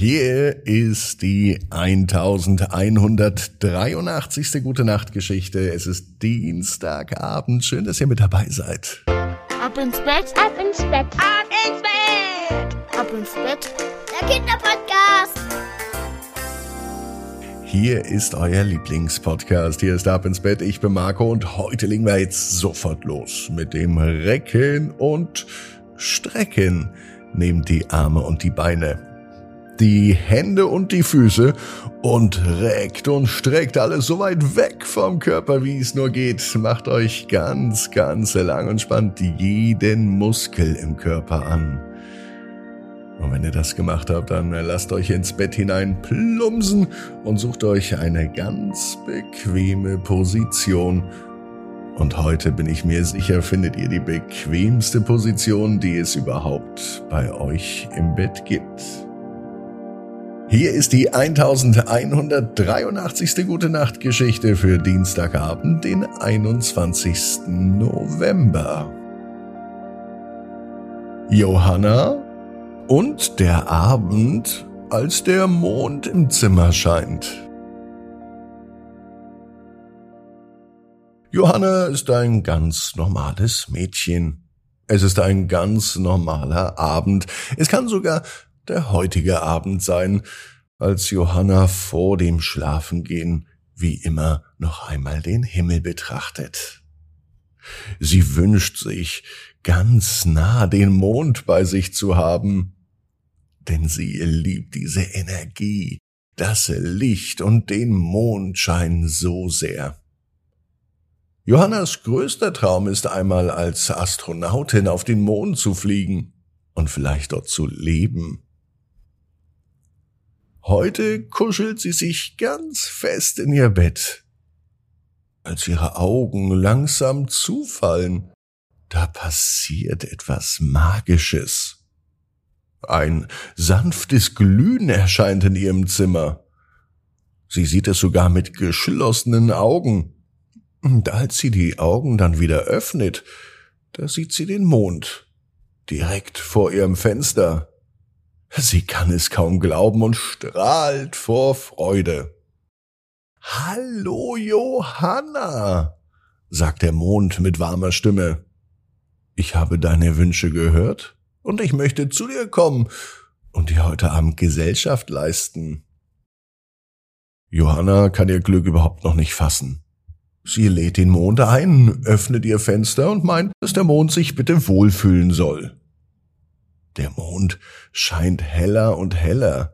Hier ist die 1183. Gute Nacht Geschichte. Es ist Dienstagabend. Schön, dass ihr mit dabei seid. Ab ins Bett, ab ins Bett, ab ins Bett, ab ins Bett. Der Kinderpodcast. Hier ist euer Lieblingspodcast. Hier ist Ab ins Bett. Ich bin Marco und heute legen wir jetzt sofort los mit dem Recken und Strecken. Nehmt die Arme und die Beine die Hände und die Füße und reckt und streckt alles so weit weg vom Körper, wie es nur geht. Macht euch ganz, ganz lang und spannt jeden Muskel im Körper an. Und wenn ihr das gemacht habt, dann lasst euch ins Bett hinein plumpsen und sucht euch eine ganz bequeme Position. Und heute bin ich mir sicher, findet ihr die bequemste Position, die es überhaupt bei euch im Bett gibt. Hier ist die 1183. Gute Nacht Geschichte für Dienstagabend, den 21. November. Johanna und der Abend, als der Mond im Zimmer scheint. Johanna ist ein ganz normales Mädchen. Es ist ein ganz normaler Abend. Es kann sogar der heutige Abend sein, als Johanna vor dem Schlafengehen wie immer noch einmal den Himmel betrachtet. Sie wünscht sich, ganz nah den Mond bei sich zu haben, denn sie liebt diese Energie, das Licht und den Mondschein so sehr. Johannas größter Traum ist einmal als Astronautin auf den Mond zu fliegen und vielleicht dort zu leben. Heute kuschelt sie sich ganz fest in ihr Bett. Als ihre Augen langsam zufallen, da passiert etwas Magisches. Ein sanftes Glühen erscheint in ihrem Zimmer. Sie sieht es sogar mit geschlossenen Augen. Und als sie die Augen dann wieder öffnet, da sieht sie den Mond direkt vor ihrem Fenster. Sie kann es kaum glauben und strahlt vor Freude. Hallo Johanna, sagt der Mond mit warmer Stimme. Ich habe deine Wünsche gehört und ich möchte zu dir kommen und dir heute Abend Gesellschaft leisten. Johanna kann ihr Glück überhaupt noch nicht fassen. Sie lädt den Mond ein, öffnet ihr Fenster und meint, dass der Mond sich bitte wohlfühlen soll. Der Mond scheint heller und heller,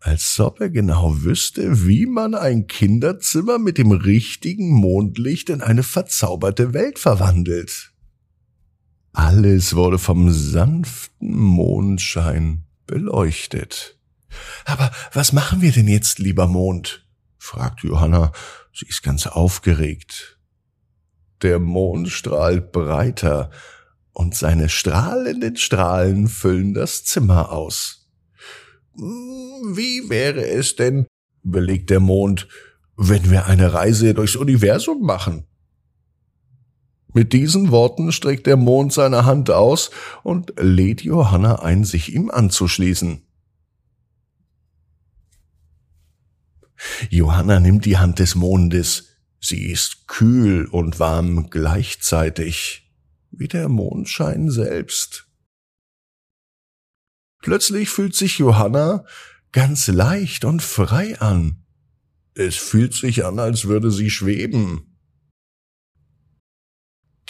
als ob er genau wüsste, wie man ein Kinderzimmer mit dem richtigen Mondlicht in eine verzauberte Welt verwandelt. Alles wurde vom sanften Mondschein beleuchtet. Aber was machen wir denn jetzt, lieber Mond? fragt Johanna. Sie ist ganz aufgeregt. Der Mond strahlt breiter, und seine strahlenden Strahlen füllen das Zimmer aus. Hm, wie wäre es denn, überlegt der Mond, wenn wir eine Reise durchs Universum machen? Mit diesen Worten streckt der Mond seine Hand aus und lädt Johanna ein, sich ihm anzuschließen. Johanna nimmt die Hand des Mondes. Sie ist kühl und warm gleichzeitig wie der Mondschein selbst. Plötzlich fühlt sich Johanna ganz leicht und frei an. Es fühlt sich an, als würde sie schweben.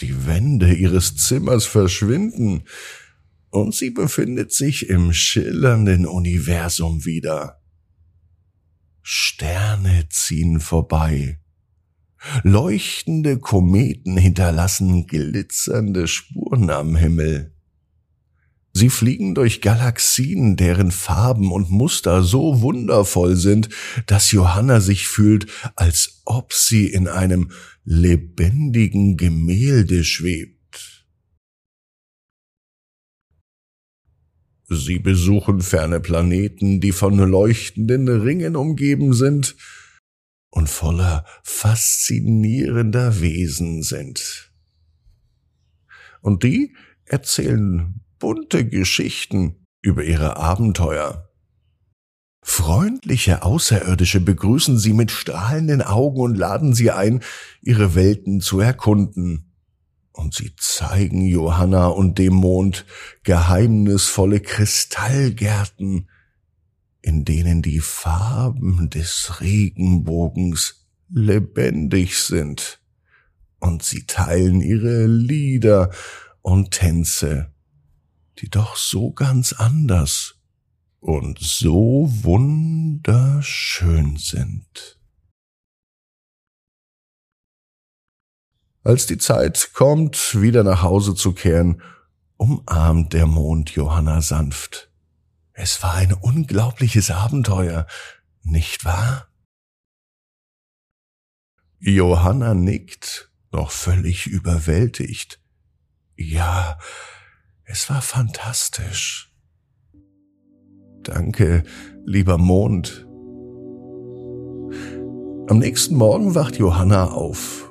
Die Wände ihres Zimmers verschwinden und sie befindet sich im schillernden Universum wieder. Sterne ziehen vorbei. Leuchtende Kometen hinterlassen glitzernde Spuren am Himmel. Sie fliegen durch Galaxien, deren Farben und Muster so wundervoll sind, dass Johanna sich fühlt, als ob sie in einem lebendigen Gemälde schwebt. Sie besuchen ferne Planeten, die von leuchtenden Ringen umgeben sind, und voller faszinierender Wesen sind. Und die erzählen bunte Geschichten über ihre Abenteuer. Freundliche Außerirdische begrüßen sie mit strahlenden Augen und laden sie ein, ihre Welten zu erkunden. Und sie zeigen Johanna und dem Mond geheimnisvolle Kristallgärten, in denen die Farben des Regenbogens lebendig sind. Und sie teilen ihre Lieder und Tänze, die doch so ganz anders und so wunderschön sind. Als die Zeit kommt, wieder nach Hause zu kehren, umarmt der Mond Johanna sanft. Es war ein unglaubliches Abenteuer, nicht wahr? Johanna nickt, noch völlig überwältigt. Ja, es war fantastisch. Danke, lieber Mond. Am nächsten Morgen wacht Johanna auf.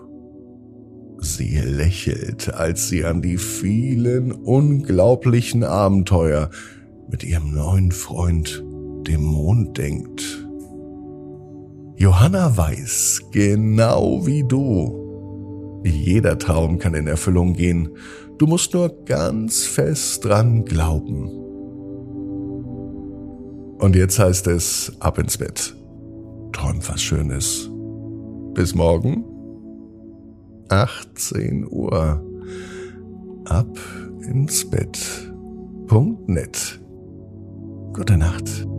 Sie lächelt, als sie an die vielen unglaublichen Abenteuer mit ihrem neuen Freund, dem Mond, denkt. Johanna weiß, genau wie du, jeder Traum kann in Erfüllung gehen. Du musst nur ganz fest dran glauben. Und jetzt heißt es ab ins Bett. Träumt was Schönes. Bis morgen. 18 Uhr. Ab ins Bett. Punkt net. Gute Nacht.